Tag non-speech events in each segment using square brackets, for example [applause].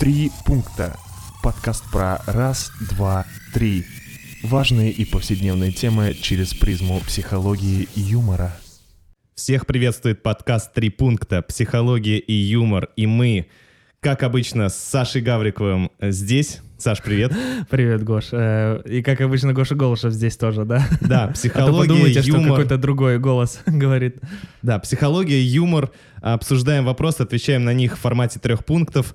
Три пункта. Подкаст про раз, два, три. Важные и повседневные темы через призму психологии и юмора. Всех приветствует подкаст «Три пункта. Психология и юмор». И мы, как обычно, с Сашей Гавриковым здесь. Саш, привет. [gasps] Привет, Гош. Э, И как обычно, Гоша Голышев здесь тоже, да? [laughs] Да, А то психология, подумайте, что юмор. какой-то другой голос [laughs] говорит. Да, психология, юмор. Обсуждаем вопросы, отвечаем на них в формате трех пунктов.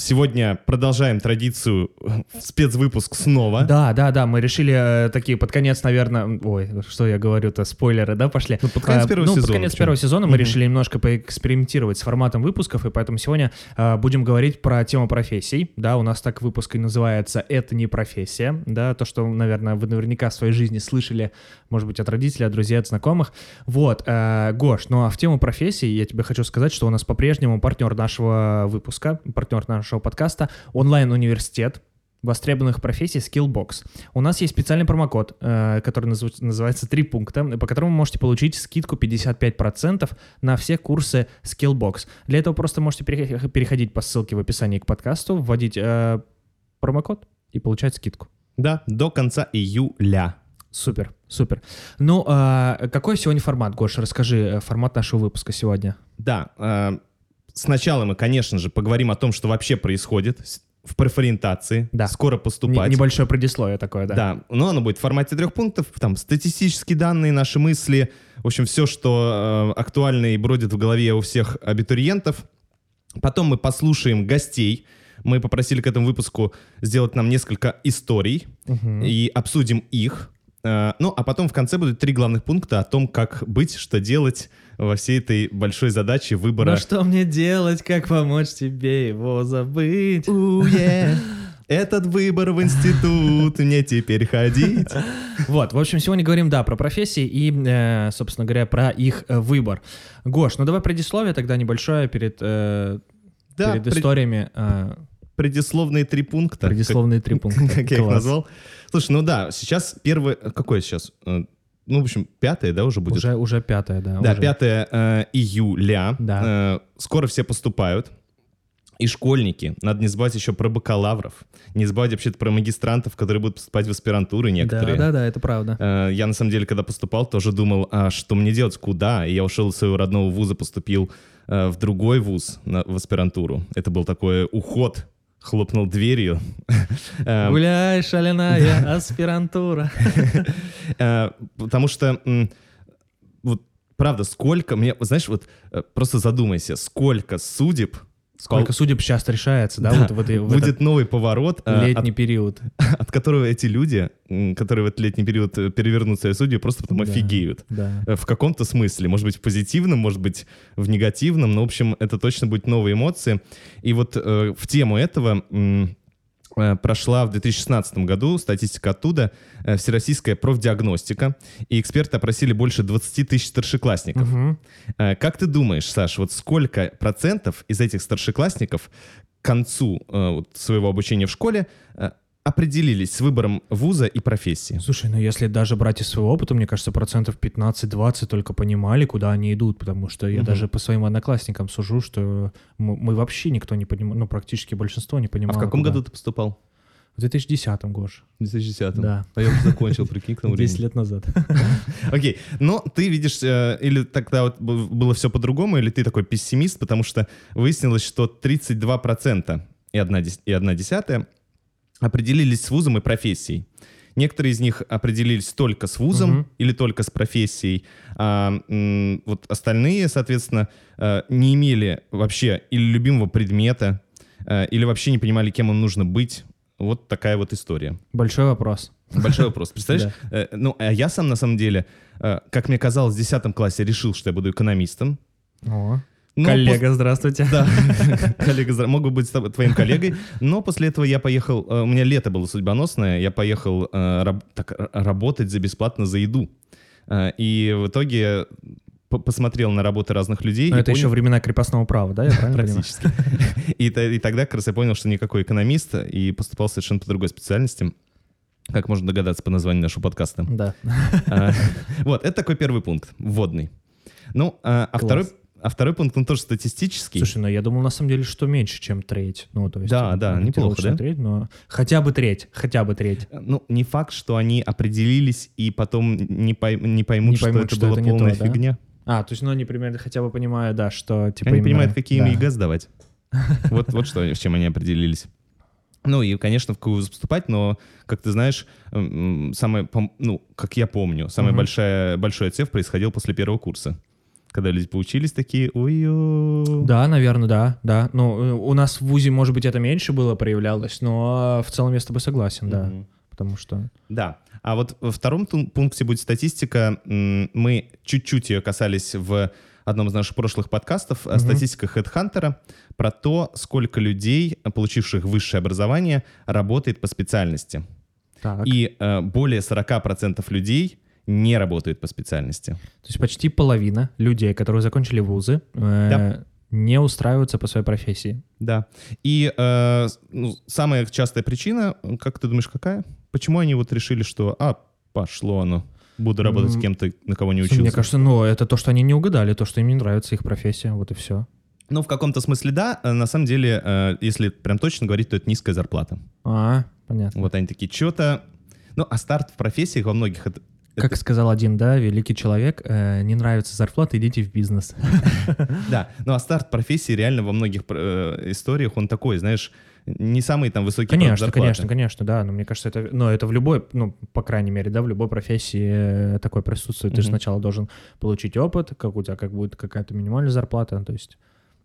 Сегодня продолжаем традицию э, спецвыпуск снова. Да, да, да, мы решили э, такие под конец, наверное, ой, что я говорю-то, спойлеры, да, пошли? Ну, под конец Э, первого ну, сезона, под конец первого сезона мы Мгм. решили немножко поэкспериментировать с форматом выпусков, и поэтому сегодня э, будем говорить про тему профессий, да, у нас так выпуск и называется «Это не профессия», да, то, что, наверное, вы наверняка в своей жизни слышали, может быть, от родителей, от друзей, от знакомых. Вот, э, Гош, ну а в тему профессий я тебе хочу сказать, что у нас по-прежнему партнер нашего выпуска, партнер нашего подкаста, онлайн-университет, востребованных профессий Skillbox. У нас есть специальный промокод, э, который называется «Три пункта», по которому вы можете получить скидку 55% на все курсы Skillbox. Для этого просто можете пере- переходить по ссылке в описании к подкасту, вводить э, промокод и получать скидку. Да, до конца июля. Супер, супер. Ну, а какой сегодня формат, Гоша? Расскажи э, формат нашего выпуска сегодня. Да, э, сначала мы, конечно же, поговорим о том, что вообще происходит в профориентации. Да. Скоро поступать. небольшое предисловие такое, да? Да, но оно будет в формате трех пунктов, там статистические данные, наши мысли, в общем, все, что э, актуально и бродит в голове у всех абитуриентов. Потом мы послушаем гостей. Мы попросили к этому выпуску сделать нам несколько историй Мгм. и обсудим их. Э, Ну, а потом в конце будут три главных пункта о том, как быть, что делать во всей этой большой задаче выбора. Ну что мне делать, как помочь тебе его забыть? Уе, [laughs] Этот выбор в институт, мне теперь ходить. Вот, в общем, сегодня говорим, да, про профессии и, э, собственно говоря, про их э, выбор. Гош, ну давай предисловие тогда небольшое перед, э, Да, перед пред- историями. э, предисловные три пункта. Предисловные три как- пункта. [laughs] Как я их назвал. Слушай, ну да, сейчас первый... Какое сейчас? Ну, в общем, пятое, да, уже будет? Уже, уже пятое, да. Да, уже. 5 э, июля. Да. Э, скоро все поступают. И школьники. Надо не забывать еще про бакалавров. Не забывать вообще про магистрантов, которые будут поступать в аспирантуры некоторые. Да, да, да, это правда. Э, Я, на самом деле, когда поступал, тоже думал, а что мне делать, куда? И я ушел из своего родного вуза, поступил э, в другой вуз, на- в аспирантуру. Это был такой уход, хлопнул дверью. [laughs] Э, Гуляй, шаляная [laughs] аспирантура. э, Потому что, вот, правда, сколько мне... Знаешь, вот э, просто задумайся, сколько судеб... Сколько судеб сейчас решается, да, Да, вот в, этой- в будет этот новый поворот, э, летний период. от, [laughs] от которого эти люди, которые в этот летний период э, перевернут свои судьи, просто потом Да. офигеют. Да. Э, В каком-то смысле. Может быть, в позитивном, может быть, в негативном. Но, в общем, это точно будут новые эмоции. И вот э, в тему этого м, прошла в 2016 году статистика оттуда, э, всероссийская профдиагностика. И эксперты опросили больше 20 тысяч старшеклассников. Э, Как ты думаешь, Саш, вот сколько процентов из этих старшеклассников к концу э, своего обучения в школе э, определились с выбором вуза и профессии? Слушай, ну если даже брать из своего опыта, мне кажется, процентов 15-20 только понимали, куда они идут, потому что я Мгм. даже по своим одноклассникам сужу, что мы, мы вообще никто не понимал, ну практически большинство не А понимало. в каком куда. году ты поступал? В 2010-м, Гош. В 2010 Да. А я уже закончил, прикинь, к тому 10 времени. лет назад. [laughs] Окей, но ты видишь, э, или тогда вот было все по-другому, или ты такой пессимист, потому что выяснилось, что 32% и одна, и одна десятая определились с вузом и профессией. Некоторые из них определились только с вузом Мгм. или только с профессией, а вот остальные, соответственно, э, не имели вообще или любимого предмета, э, или вообще не понимали, кем им нужно быть. Вот такая вот история. Большой вопрос. Большой вопрос. Представляешь? [laughs] Э, ну, а я сам, на самом деле, как мне казалось, в 10 классе решил, что я буду экономистом. О, Но коллега, здравствуйте. пос- Да, [laughs] коллега, могу быть твоим коллегой. Но после этого я поехал, э, у меня лето было судьбоносное, я поехал э, раб- так, р- работать за бесплатно за еду. Э, И в итоге посмотрел на работы разных людей. Но это еще понял- времена крепостного права, да, я правильно? Практически. И, и тогда как раз я понял, что никакой экономист, и поступал совершенно по другой специальности. Как можно догадаться по названию нашего подкаста. Да. А, Вот, это такой первый пункт, вводный. Ну, а а второй, а второй пункт, он тоже статистический. Слушай, ну я думал на самом деле, что меньше, чем треть. Ну, то есть, Да, да, неплохо, да? Треть, но хотя бы треть, хотя бы треть. Ну, не факт, что они определились и потом не, пой- не поймут, Не что поймут, это что была это полная то, да? фигня. А, то есть, ну, они примерно хотя бы понимают, да, что, типа, они именно- понимают, какие им да. ЕГЭ сдавать. [laughs] Вот, вот что, с чем они определились. Ну и, конечно, в вуз поступать, но, как ты знаешь, самое, ну, как я помню, самый Мгм. большая, большой отсев происходил после первого курса. Когда люди поучились такие, ой Да, наверное, да, да. Ну, э, у нас в ВУЗе, может быть, это меньше было проявлялось, но в целом я с тобой согласен, да. Потому что... Да. А вот во втором пункте будет статистика. Мы чуть-чуть ее касались в одном из наших прошлых подкастов. э, Мгм. Статистика HeadHunter про то, сколько людей, получивших высшее образование, работает по специальности. Так. И э, более 40% людей не работают по специальности. То есть почти половина людей, которые закончили вузы, э, Да. не устраиваются по своей профессии. Да. И э, ну, самая частая причина, как ты думаешь, какая? Почему они вот решили, что, а, пошло оно, буду работать с кем-то, на кого не учился? Мне кажется, ну, это то, что они не угадали, то, что им не нравится их профессия, вот и все. Ну, в каком-то смысле да. Э, На самом деле, э, если прям точно говорить, то это низкая зарплата. А, понятно. Вот они такие, что-то... Ну, а старт в профессиях во многих... это- Как сказал один, да, великий человек, э, не нравится зарплата, идите в бизнес. [laughs] Да, ну а старт профессии реально во многих э, историях, он такой, знаешь, не самый там высокий процент Конечно, зарплаты. конечно, конечно, да, но мне кажется, это, ну, это в любой, ну, по крайней мере, да, в любой профессии э, такое присутствует. Ты же сначала должен получить опыт, как у тебя как будет какая-то минимальная зарплата, то есть...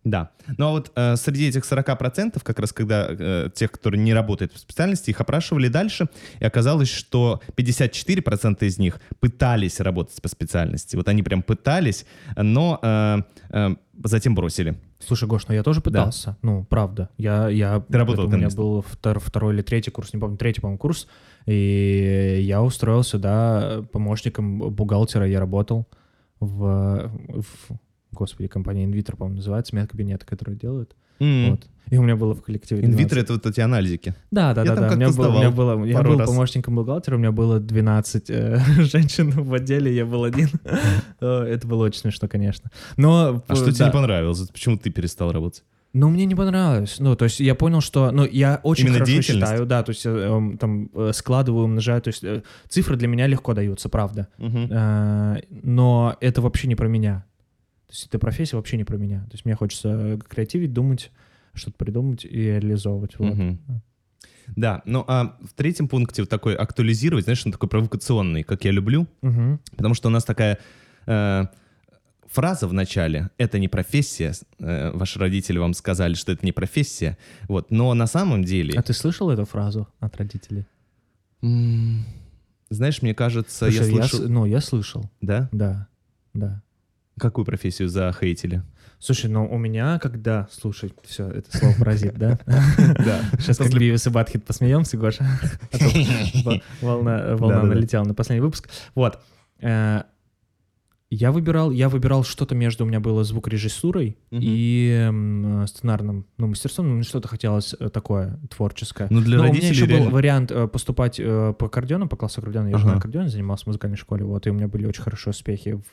Да. Ну а вот э, среди этих 40%, как раз когда э, тех, которые не работают в специальности, их опрашивали дальше, и оказалось, что 54% из них пытались работать по специальности. Вот они прям пытались, но э, э, затем бросили. Слушай, Гош, ну я тоже пытался, ну, правда. Я, я, Ты работал это у меня был втор- второй или третий курс, не помню, третий, по-моему, курс, и я устроился, да, помощником бухгалтера я работал в, в господи, компания Инвитер, по-моему, называется, медкабинет, который делают. М. Вот. И у меня было в коллективе 12 Инвитро — это вот эти анализики. Да, да, Я да, там да. У меня, как-то был, у меня было, я был раз. помощником бухгалтера, у меня было 12 э, [laughs] женщин в отделе, я был один. [laughs] Э, Это было очень смешно, конечно. Но А что э, тебе да. не понравилось? Почему ты перестал работать? Ну, мне не понравилось. Ну, то есть я понял, что... Ну, я очень Именно хорошо считаю, да, то есть э, эм, там э, складываю, умножаю, то есть э, цифры для меня легко даются, правда. Э, Но это вообще не про меня. То есть эта профессия вообще не про меня. То есть мне хочется креативить, думать, что-то придумать и реализовывать. Вот. Мгм. Да, ну а в третьем пункте вот такой актуализировать, знаешь, он такой провокационный, как я люблю, Мгм. потому что у нас такая э, фраза в начале «это не профессия», э, ваши родители вам сказали, что это не профессия, вот, но на самом деле, А ты слышал эту фразу от родителей? м, знаешь, мне кажется, я Слушай, слышал, с- ну, я слышал, да? да, да. Какую профессию захейтили? Слушай, ну у меня, когда... Слушай, все, это слово паразит, да? [laughs] Да. Сейчас как Бивис и Батхит посмеемся, Гоша. [laughs] А Волна налетела на последний выпуск. Вот. Э, Я выбирал, я выбирал что-то между, у меня было звукорежиссурой Мгм. и э, сценарным, ну, мастерством, ну, что-то хотелось э, такое творческое. Ну, для Но у меня родителей еще был реально- вариант э, поступать э, по аккордеону, по классу аккордеона. Я же Ага. на аккордеоне занимался в музыкальной школе, вот, и у меня были очень хорошие успехи в,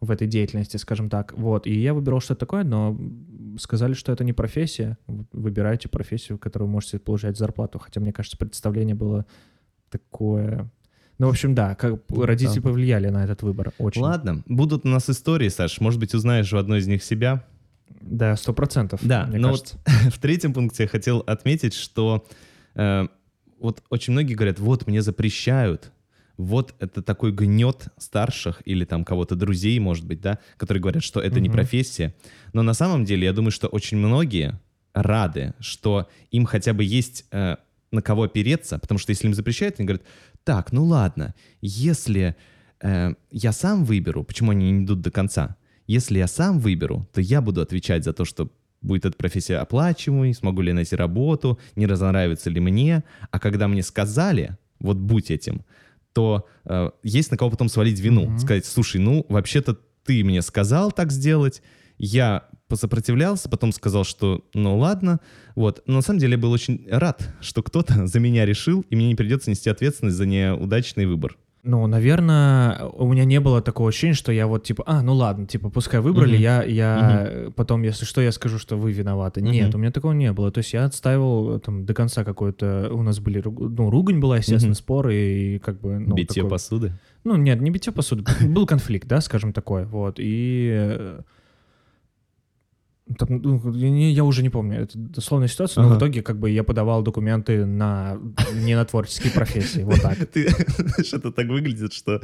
в этой деятельности, скажем так. Вот, и я выбирал что-то такое, но сказали, что это не профессия. Выбирайте профессию, в которой вы можете получать зарплату. Хотя, мне кажется, представление было такое... Ну, в общем, да, как родители Да. повлияли на этот выбор очень. Ладно, будут у нас истории, Саш, может быть, узнаешь в одной из них себя. Да, сто процентов. Да, мне но кажется. вот [laughs] в третьем пункте я хотел отметить, что э, вот очень многие говорят, вот мне запрещают, вот это такой гнет старших или там кого-то друзей, может быть, да, которые говорят, что это не Мгм. профессия. Но на самом деле я думаю, что очень многие рады, что им хотя бы есть э, на кого опереться, потому что если им запрещают, они говорят, так, ну ладно, если э, я сам выберу, почему они не идут до конца, если я сам выберу, то я буду отвечать за то, что будет эта профессия оплачиваемой, смогу ли я найти работу, не разонравится ли мне. А когда мне сказали, вот будь этим, то э, есть на кого потом свалить вину. Мгм. Сказать, слушай, ну, вообще-то ты мне сказал так сделать, я посопротивлялся, потом сказал, что ну ладно. Вот. Но на самом деле я был очень рад, что кто-то [laughs] за меня решил, и мне не придется нести ответственность за неудачный выбор. Ну, наверное, у меня не было такого ощущения, что я вот типа, а, ну ладно, типа, пускай выбрали, Мгм. я, я потом, если что, я скажу, что вы виноваты. Нет, Мгм. у меня такого не было. То есть я отстаивал э, там до конца какой-то, у нас были, ну, ругань была, естественно, Мгм. споры и как бы, ну, Битье такой- посуды. Ну, нет, не битье посуды, был конфликт, да, скажем такой, вот, и... там, ну, я, не- я уже не помню, это дословная ситуация, но Ага. в итоге как бы я подавал документы на не на творческие профессии, вот так. [laughs] Ты, знаешь, это так выглядит, что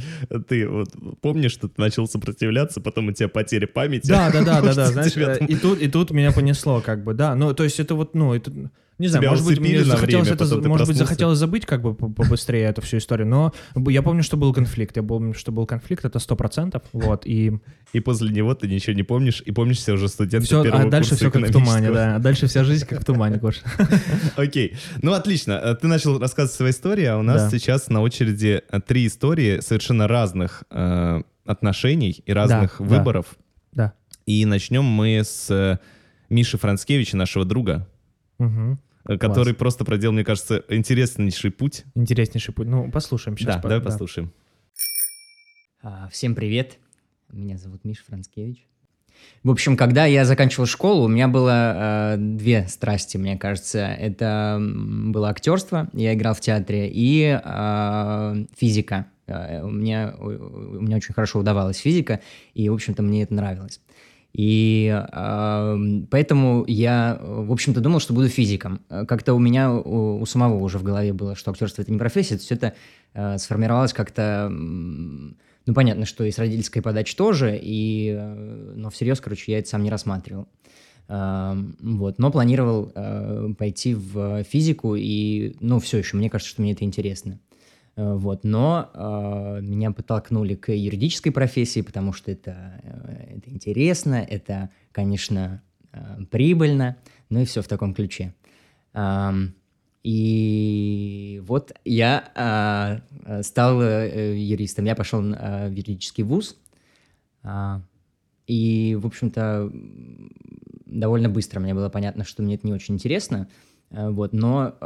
ты вот помнишь, что ты начал сопротивляться, потом у тебя потеря памяти. Да, да, да, да, да. [laughs] Знаешь, и тут, и тут меня понесло, как бы, да. Ну, то есть это вот, ну, это, не знаю, Тебя может быть, мне захотелось время, это, может быть, проснулся. захотелось забыть, как бы, по- побыстрее эту всю историю, но я помню, что был конфликт, я помню, что был конфликт, это сто процентов, вот, и И после него ты ничего не помнишь, и помнишь себя уже студента все, первого а дальше все как в тумане, да, а дальше вся жизнь как в тумане, Гош. [laughs] Окей. Ну, отлично. Э, Ты начал рассказывать свою историю, а у нас Да. сейчас на очереди э, три истории совершенно разных э, отношений и разных да. выборов. Да. И начнем мы с Миши Францкевича, нашего друга, Мгм. Э, который просто проделал, мне кажется, интереснейший путь. Интереснейший путь. Ну, послушаем сейчас. да, давай послушаем. А, Всем привет. Меня зовут Миша Францкевич. В общем, когда я заканчивал школу, у меня было э, две страсти, мне кажется. Это было актерство, я играл в театре, и э, физика. Э, У меня, у у меня очень хорошо удавалась физика, и, в общем-то, мне это нравилось. И э, поэтому я, э, в общем-то, думал, что буду физиком. Э, Как-то у меня у, у самого уже в голове было, что актерство это не профессия, все это э, сформировалось как-то. Ну, понятно, что и с родительской подачи тоже, и, э, но всерьез, короче, я это сам не рассматривал. Эм, Вот, но планировал э, пойти в физику, и, ну, все еще, мне кажется, что мне это интересно. Э, Вот, но э, меня подтолкнули к юридической профессии, потому что это, э, интересно, это, конечно, э, прибыльно, ну и все в таком ключе. И вот я а, а, стал э, юристом. Я пошел в юридический вуз. А, И, в общем-то, довольно быстро мне было понятно, что мне это не очень интересно. Вот, но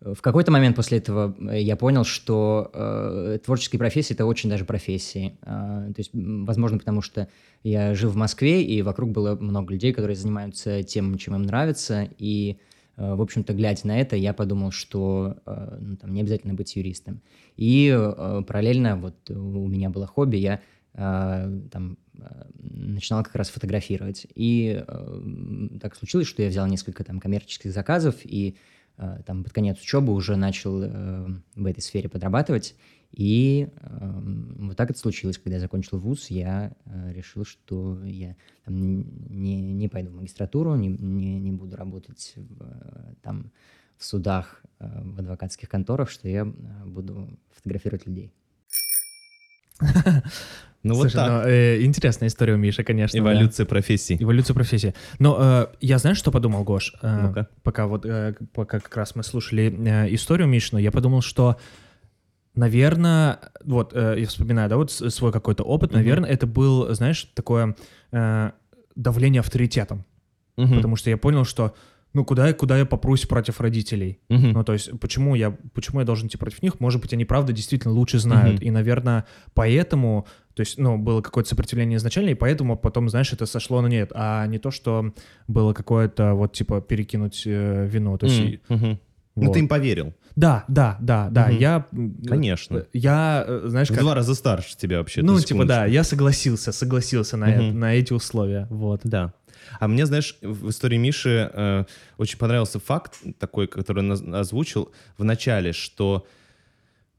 в какой-то момент после этого э, я понял, что э, творческие профессии это очень даже профессии. А, то есть, возможно, потому что я жил в Москве, и вокруг было много людей, которые занимаются тем, чем им нравится. И, э, в общем-то, глядя на это, я подумал, что э, ну, там, не обязательно быть юристом. И э, параллельно вот у меня было хобби, я э, там э, начинал как раз фотографировать. И э, так случилось, что я взял несколько там коммерческих заказов и э, там под конец учебы уже начал э, в этой сфере подрабатывать. И э, вот так это случилось, когда я закончил вуз, я э, решил, что я там, не, не пойду в магистратуру, не, не, не буду работать в, э, там в судах, э, в адвокатских конторах, что я э, буду фотографировать людей. Ну вот Слушай, так. ну, э, интересная история у Миши, конечно. да. Эволюция профессий. Эволюция профессии. Но э, я знаешь, что подумал, Гош? Э, Ну-ка. Пока вот, э, пока как раз мы слушали э, историю Мишину, я подумал, что, наверное, вот, э, я вспоминаю, да, вот свой какой-то опыт, Мгм. наверное, это был, знаешь, такое э, давление авторитетом. Мгм. Потому что я понял, что, ну, куда, я- куда я попрусь против родителей? Мгм. Ну, то есть, почему я, почему я должен идти против них? Может быть, они правда действительно лучше знают. Мгм. И, наверное, поэтому, то есть, ну, было какое-то сопротивление изначально, и поэтому потом, знаешь, это сошло на нет. А не то, что было какое-то, вот, типа, перекинуть э, вину. То есть, и- мгм. Ну вот. ты им поверил. Да, да, да, да. Мгм. Я... Конечно. Я, э, знаешь, В как... два раза старше тебя вообще. Ну, типа, да, я согласился, согласился на, Мгм. это- на эти условия, вот. Да. А мне, знаешь, в истории Миши э, очень понравился факт такой, который он оз- озвучил в начале, что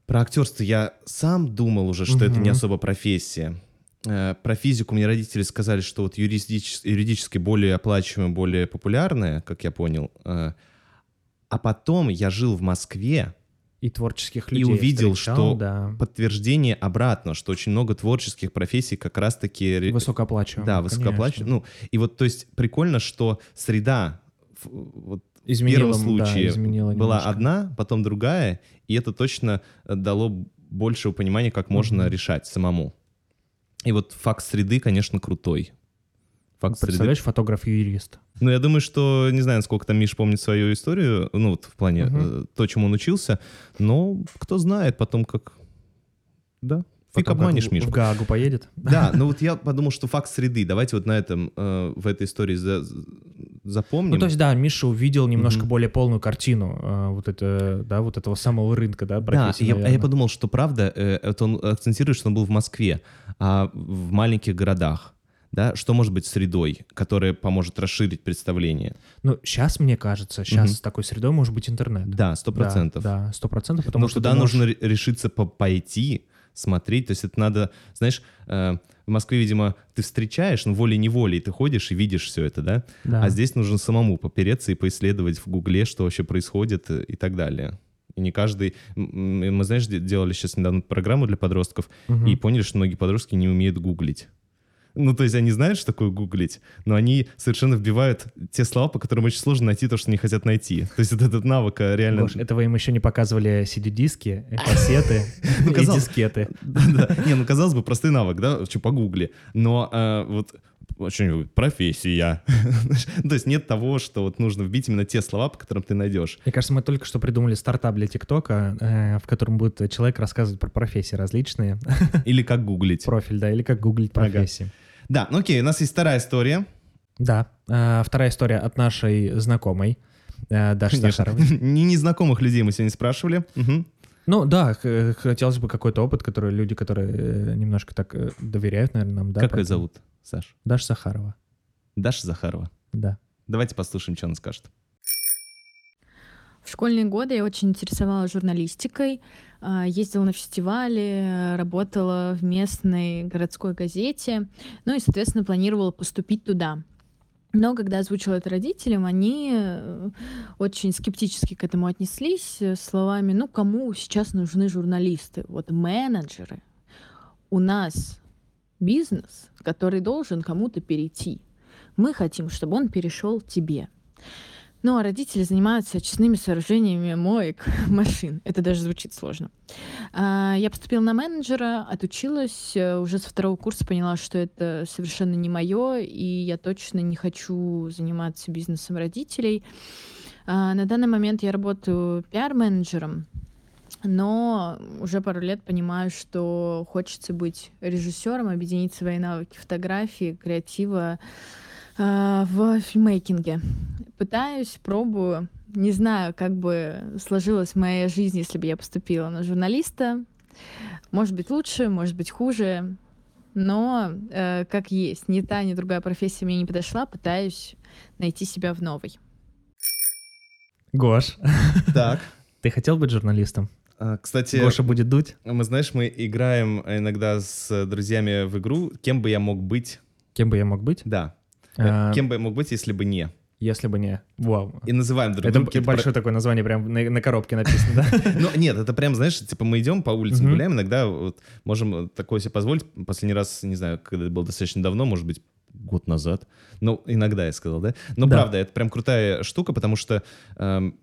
про актерство я сам думал уже, что это не особо профессия. Э, про физику мне родители сказали, что вот юридически, юридически более оплачиваемая, более популярная, как я понял. Э, а потом я жил в Москве, И творческих И людей увидел, встречал, что Да, подтверждение обратно, что очень много творческих профессий как раз-таки... высокооплачиваемых. Да, высокооплачиваемых. Ну, и вот, то есть, прикольно, что среда в, вот, в Изменила, первом да, случае изменила была немножко. одна, потом другая, и это точно э, дало большего понимания, как можно Мгм. решать самому. И вот факт среды, конечно, крутой. Факт среды. Представляешь, фотограф и юрист. Ну, я думаю, что, не знаю, сколько там Миш помнит свою историю, ну, вот в плане э, то, чему он учился, но кто знает потом, как Да. Потом Фиг как обманешь, Миш. В Гаагу поедет. Да, [laughs] ну вот я подумал, что факт среды. Давайте вот на этом, э, в этой истории за- запомним. Ну, то есть, да, Миша увидел немножко Мгм. более полную картину э, вот, это, да, вот этого самого рынка, да, Да, я, а я подумал, что правда, э, это он акцентирует, что он был в Москве, а в маленьких городах, да, что может быть средой, которая поможет расширить представление? Ну, сейчас, мне кажется, сейчас с такой средой может быть интернет. Да, сто процентов. Да, сто процентов, потому Но что туда можешь- нужно ре- решиться по- пойти, смотреть. То есть это надо, знаешь, э, в Москве, видимо, ты встречаешь, ну, волей-неволей ты ходишь и видишь все это, да? Да. А здесь нужно самому попереться и поисследовать в Гугле, что вообще происходит и так далее. И не каждый... Мы, знаешь, де- делали сейчас недавно программу для подростков Мгм. и поняли, что многие подростки не умеют гуглить. Ну, то есть они знают, что такое гуглить, но они совершенно вбивают те слова, по которым очень сложно найти то, что они хотят найти. То есть вот этот навык а, реально... Гош, это вы им еще не показывали CD-диски, э, кассеты [laughs] Ну, и дискеты. Не, ну казалось бы, простой навык, да, что по гугле. Но а, вот что-нибудь, профессия. [laughs] То есть нет того, что вот нужно вбить именно те слова, по которым ты найдешь. Мне кажется, мы только что придумали стартап для ТикТока, э, в котором будет человек рассказывать про профессии различные. Или как гуглить. Профиль, да, или как гуглить Ага. Да, ну окей, у нас есть вторая история. Да. Э, Вторая история от нашей знакомой э, Даши. Сахаровой. [laughs] Не незнакомых людей мы сегодня спрашивали. Ну да, хотелось бы какой-то опыт, который люди, которые э, немножко так доверяют, наверное, нам, да? Как ее зовут, Саш? Даша Сахарова, Даша Захарова. да. Давайте послушаем, что она скажет. В школьные годы я очень интересовалась журналистикой, ездила на фестивали, работала в местной городской газете, ну и, соответственно, планировала поступить туда. Но когда озвучила это родителям, они э, очень скептически к этому отнеслись э, словами, ну кому сейчас нужны журналисты? Вот менеджеры. У нас бизнес, который должен кому-то перейти. Мы хотим, чтобы он перешел тебе. Ну, а родители занимаются очистными сооружениями моек [laughs] машин. Это даже звучит сложно. А, Я поступила на менеджера, отучилась, э, уже со второго курса поняла, что это совершенно не мое, и я точно не хочу заниматься бизнесом родителей. А, На данный момент я работаю пиар-менеджером, но уже пару лет понимаю, что хочется быть режиссером, объединить свои навыки фотографии, креатива в фильмейкинге. Пытаюсь, пробую. Не знаю, как бы сложилась моя жизнь, если бы я поступила на журналиста. Может быть лучше, может быть хуже. Но э, как есть, ни та, ни другая профессия мне не подошла. Пытаюсь найти себя в новой. Гош, Так. [laughs] ты хотел быть журналистом? А, Кстати, Гоша будет дуть? мы, знаешь, мы играем иногда с друзьями в игру «Кем бы я мог быть?» Кем бы я мог быть? Да. А, Кем бы я мог быть, если бы не? Если бы не... Вау. И называем друг Это друга. какие-то большое такое название, прям на, на коробке написано, да? [laughs] Ну, нет, это прям, знаешь, типа мы идем по улицам, гуляем, иногда вот можем такое себе позволить. Последний раз, не знаю, когда это было достаточно давно, может быть, год назад. Ну, иногда я сказал, да? Но Да. правда, это прям крутая штука, потому что эм,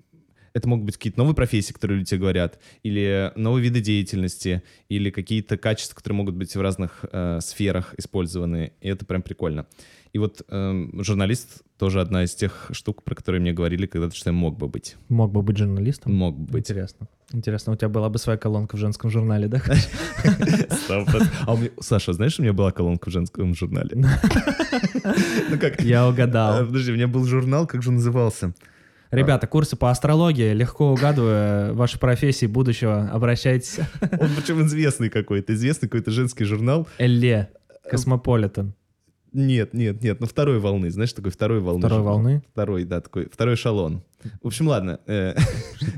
это могут быть какие-то новые профессии, которые люди тебе говорят, или новые виды деятельности, или какие-то качества, которые могут быть в разных э, сферах использованы. И это прям прикольно. И вот эм, журналист тоже одна из тех штук, про которые мне говорили когда-то, что я мог бы быть. Мог бы быть журналистом? Мог бы быть. Интересно. Интересно, у тебя была бы своя колонка в женском журнале, да? А Саша, знаешь, у меня была колонка в женском журнале? [laughs] Ну как? Я угадал. Подожди, у меня был журнал, как же он назывался? Ребята, курсы по астрологии, легко угадывая ваши профессии будущего, обращайтесь. Он причем известный какой-то, известный какой-то женский журнал. Элле, Космополитен. Нет, нет, нет, ну второй волны, знаешь, такой второй волны. Второй журнал. волны? Второй, да, такой, второй эшелон. В общем, ладно, э,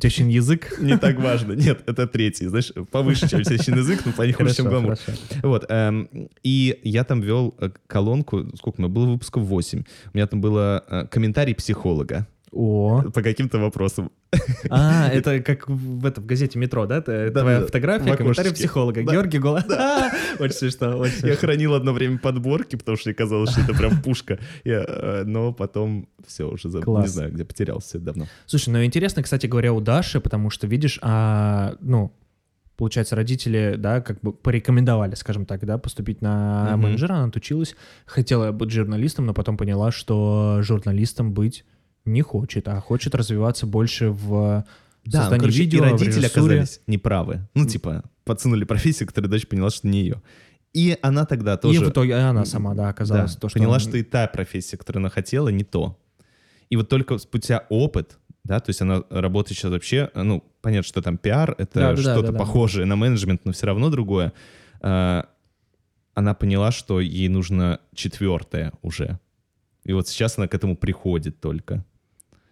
Тещин язык. [laughs] не так важно. Нет, это третий, знаешь, повыше, чем тещин язык, но не хуже, чем гламур. Вот, эм, и я там вел э, колонку, сколько у меня было выпусков 8. У меня там было э, комментарий психолога О, по каким-то вопросам. а, это как в, этом, в газете «Метро», да? Это Да, твоя да, фотография, комментарий психолога. Да. Георгий Гола. [laughs] Очень смешно, очень Я хранил одно время подборки, потому что мне казалось, что это прям пушка. Я, э, но потом все, уже забыл, не знаю, где потерялся давно. Слушай, ну интересно, кстати говоря, у Даши, потому что, видишь, а, ну, получается, родители, да, как бы порекомендовали, скажем так, да, поступить на Мгм. менеджера, она отучилась, хотела быть журналистом, но потом поняла, что журналистом быть не хочет, а хочет развиваться больше в Да, ну, создании короче, видео, и родители режиссуре. оказались неправы. Ну, типа, подсунули профессию, которую дочь поняла, что не ее. И она тогда тоже... И в итоге она сама, да, оказалась. Да, то, что поняла, он- что и та профессия, которую она хотела, не то. И вот только спустя опыт, да, то есть она работает сейчас вообще, ну, понятно, что там пиар, это Да, да, да, что-то да, да. похожее на менеджмент, но все равно другое. А, Она поняла, что ей нужно четвертое уже. И вот сейчас она к этому приходит только.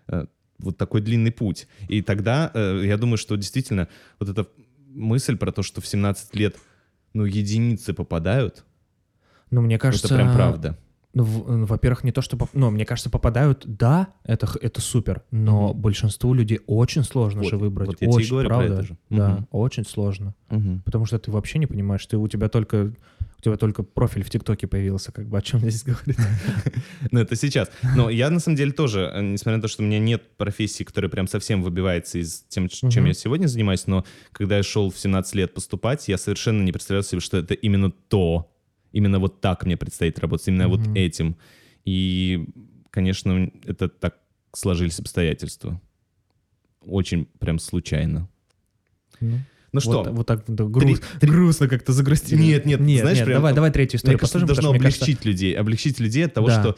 Э, Вот такой длинный путь. И тогда э, я думаю, что действительно вот эта мысль про то, что в 17 лет, ну, единицы попадают, Ну, мне кажется... это прям правда. Ну, ну, во-первых, не то, что... поп- Ну, мне кажется, попадают, да, это, это супер, но Мгм. большинству людей очень сложно Вот, же выбрать. вот я тебе очень, говорю про правда. это же. Да, Мгм. очень сложно. Мгм. Потому что ты вообще не понимаешь, ты, у тебя только... У тебя только профиль в ТикТоке появился, как бы о чем здесь говорить. [laughs] Ну, это сейчас. Но я, на самом деле, тоже, э, несмотря на то, что у меня нет профессии, которая прям совсем выбивается из тем, чем я сегодня занимаюсь, но когда я шел в 17 лет поступать, я совершенно не представлял себе, что это именно то, именно вот так мне предстоит работать, именно вот этим. И, конечно, это так сложились обстоятельства. Очень прям случайно. Ну, Ну что, Вот, вот так да, груз- грустно как-то загрустили. Нет, нет, нет, знаешь, нет, прям- давай, давай третью историю послушаем, должно потому мне кажется, облегчить людей, облегчить людей от того, Да. что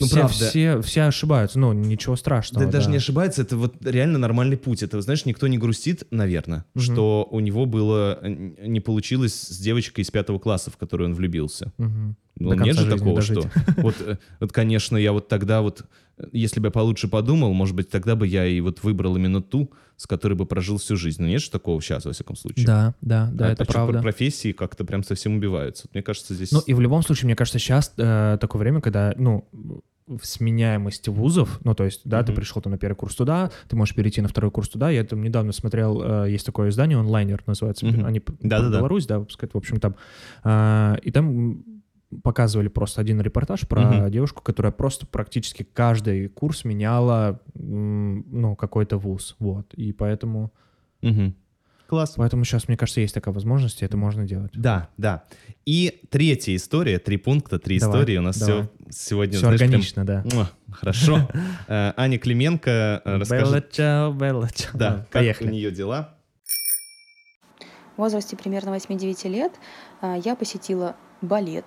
ну, все, правда. все, все ошибаются, ну, ничего страшного. Да, даже да. не ошибается, это вот реально нормальный путь. Это, знаешь, никто не грустит, наверное, Мгм. что у него было не получилось с девочкой из пятого класса, в которую он влюбился. Мгм. Ну, До нет же такого, дожить. что [laughs] вот, э, вот, конечно, я вот тогда вот, э, если бы я получше подумал, может быть, тогда бы я и вот выбрал именно ту, с которой бы прожил всю жизнь. Но нет же такого сейчас, во всяком случае. Да, да, да, А это правда. профессии как-то прям совсем убиваются. Вот Мне кажется, здесь... Ну и в любом случае, мне кажется, сейчас э, такое время, когда, ну, в сменяемости вузов, ну, то есть, да, ты Мгм. пришел там на первый курс туда, ты можешь перейти на второй курс туда. Я там недавно смотрел, э, есть такое издание, онлайнер называется, Мгм. они Да-да-да. про Беларусь, да, выпускают, в общем, там. а, и там показывали просто один репортаж про Мгм. девушку, которая просто практически каждый курс меняла, ну, какой-то вуз, вот. И поэтому, Мгм. Класс. поэтому сейчас, мне кажется, есть такая возможность, и это можно делать. Да, да. И третья история, три пункта, три Давай, истории. У нас давай. все сегодня, Все знаешь, прям- органично, да. Муа, Хорошо. Э, Аня Клименко э, расскажет, Белла чао, Белла чао. да, как поехали. у нее дела. В возрасте примерно 8-9 лет а, я посетила балет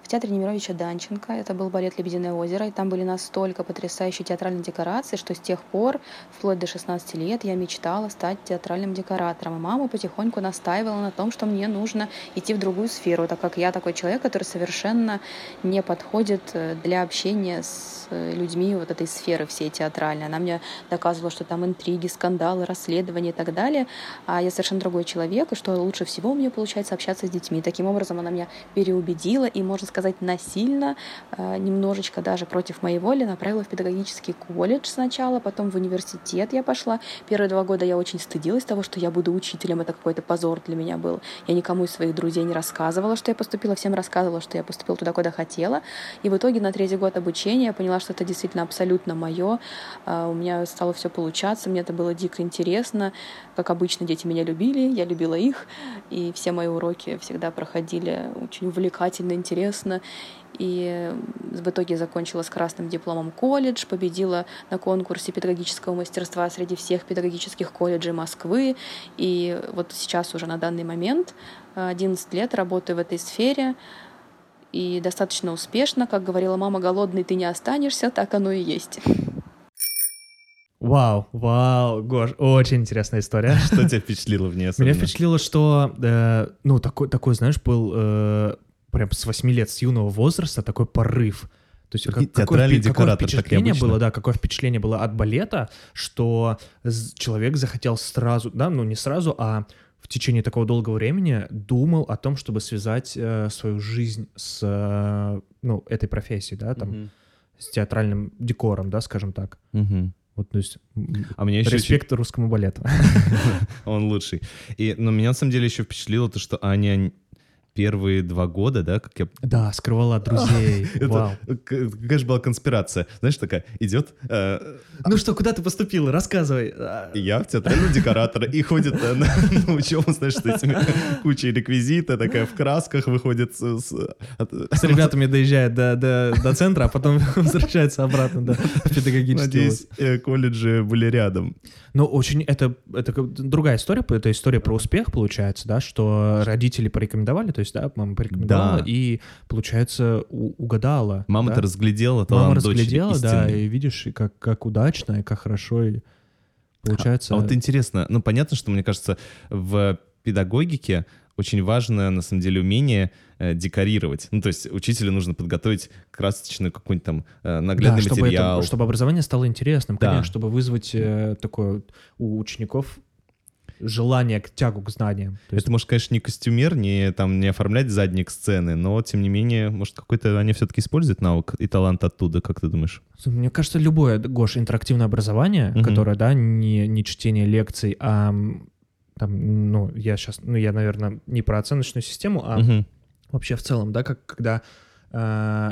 театре Немировича Данченко. Это был балет «Лебединое озеро», и там были настолько потрясающие театральные декорации, что с тех пор, вплоть до 16 лет, я мечтала стать театральным декоратором. И мама потихоньку настаивала на том, что мне нужно идти в другую сферу, так как я такой человек, который совершенно не подходит э, для общения с э, людьми вот этой сферы всей театральной. Она мне доказывала, что там интриги, скандалы, расследования и так далее. А я совершенно другой человек, и что лучше всего у меня получается общаться с детьми. Таким образом, она меня переубедила и, можно сказать, насильно, э, немножечко даже против моей воли, направила в педагогический колледж сначала, потом в университет я пошла. Первые два года я очень стыдилась того, что я буду учителем. Это какой-то позор для меня был. Я никому из своих друзей не рассказывала, что я поступила, всем рассказывала, что я поступила туда, куда хотела. И в итоге на третий год обучения я поняла, что это действительно абсолютно мое. А, У меня стало все получаться, мне это было дико интересно. Как обычно, дети меня любили, я любила их. И все мои уроки всегда проходили очень увлекательно, интересно. И в итоге закончила с красным дипломом колледж, победила на конкурсе педагогического мастерства среди всех педагогических колледжей Москвы. И вот сейчас уже на данный момент, э, 11 лет, работаю в этой сфере. И достаточно успешно, как говорила мама, голодный ты не останешься, так оно и есть. Вау, вау, Гош, очень интересная история. Что тебя впечатлило в ней Меня особенно? впечатлило, что, э, ну, такой, такой, знаешь, был э, прям с 8 лет, с юного возраста такой порыв. То есть как- какое, какое впечатление было, да, какое впечатление было от балета, что человек захотел сразу, да, ну не сразу, а в течение такого долгого времени думал о том, чтобы связать э, свою жизнь с, э, ну, этой профессией, да, там, Мгм. с театральным декором, да, скажем так. Мгм. Вот, то есть, А мне еще респект русскому балету. [laughs] Он лучший. И, но меня на самом деле еще впечатлило то, что Аня первые два года, да, как я... Да, скрывала от друзей. [laughs] Это, какая же была конспирация? Знаешь, такая, идет э, Ну что, куда ты поступила? Рассказывай. А, я в театрального декоратора и ходит на, учебу, знаешь, с этими кучей реквизита, такая в красках выходит с... с- ребятами доезжает до, центра, а потом [laughs] возвращается обратно да, педагогический вуз. Надеюсь, э, колледжи были рядом. Ну, очень это, другая история, это история про успех, получается, да, что родители порекомендовали, то есть, да, мама порекомендовала, Да. и, получается, у- угадала. Мама-то да? разглядела талант Мама разглядела, да, и видишь, и как, как удачно, и как хорошо, и получается... А вот интересно, ну понятно, что мне кажется, в педагогике очень важно, на самом деле, умение э, декорировать. Ну, то есть учителю нужно подготовить красочный какой-нибудь там э, наглядный да, чтобы, это- материал. чтобы образование стало интересным, Да. конечно, чтобы вызвать э, такое у учеников желание к тягу к знаниям. То есть, Это, может, конечно, не костюмер, не, там, не оформлять задник сцены, но, тем не менее, может, какой-то они все-таки используют навык и талант оттуда, как ты думаешь? Мне кажется, любое, Гош, интерактивное образование, Мгм. которое, да, не, не чтение лекций, а там, ну, я сейчас, ну, я, наверное, не про оценочную систему, а Мгм. вообще в целом, да, как когда э,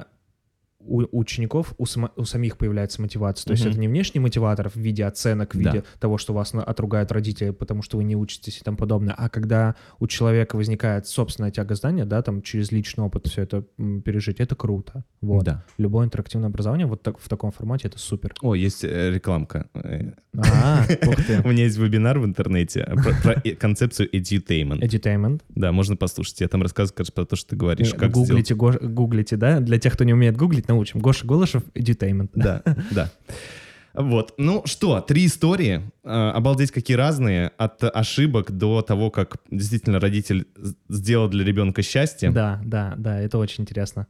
у учеников, у, сама- у самих появляется мотивация. То есть Мгм. это не внешний мотиватор в виде оценок, в Да. виде того, что вас отругают родители, потому что вы не учитесь и тому подобное, а когда у человека возникает собственная тяга знания, да, там через личный опыт все это пережить, это круто. Вот. Да. Любое интерактивное образование вот так, в таком формате это супер. О, есть э, рекламка. Э, А. [laughs] У меня есть вебинар в интернете [laughs] про, концепцию edutainment. Edutainment. Да, можно послушать. Я там рассказываю, про то, что ты говоришь. Э, гуглите, да? Для тех, кто не умеет гуглить, научим. Гоша Голышев, Edutainment. Да, да. Вот. Ну что, три истории. Э, Обалдеть, какие разные. От ошибок до того, как действительно родитель сделал для ребенка счастье. Да, да, да, это очень интересно.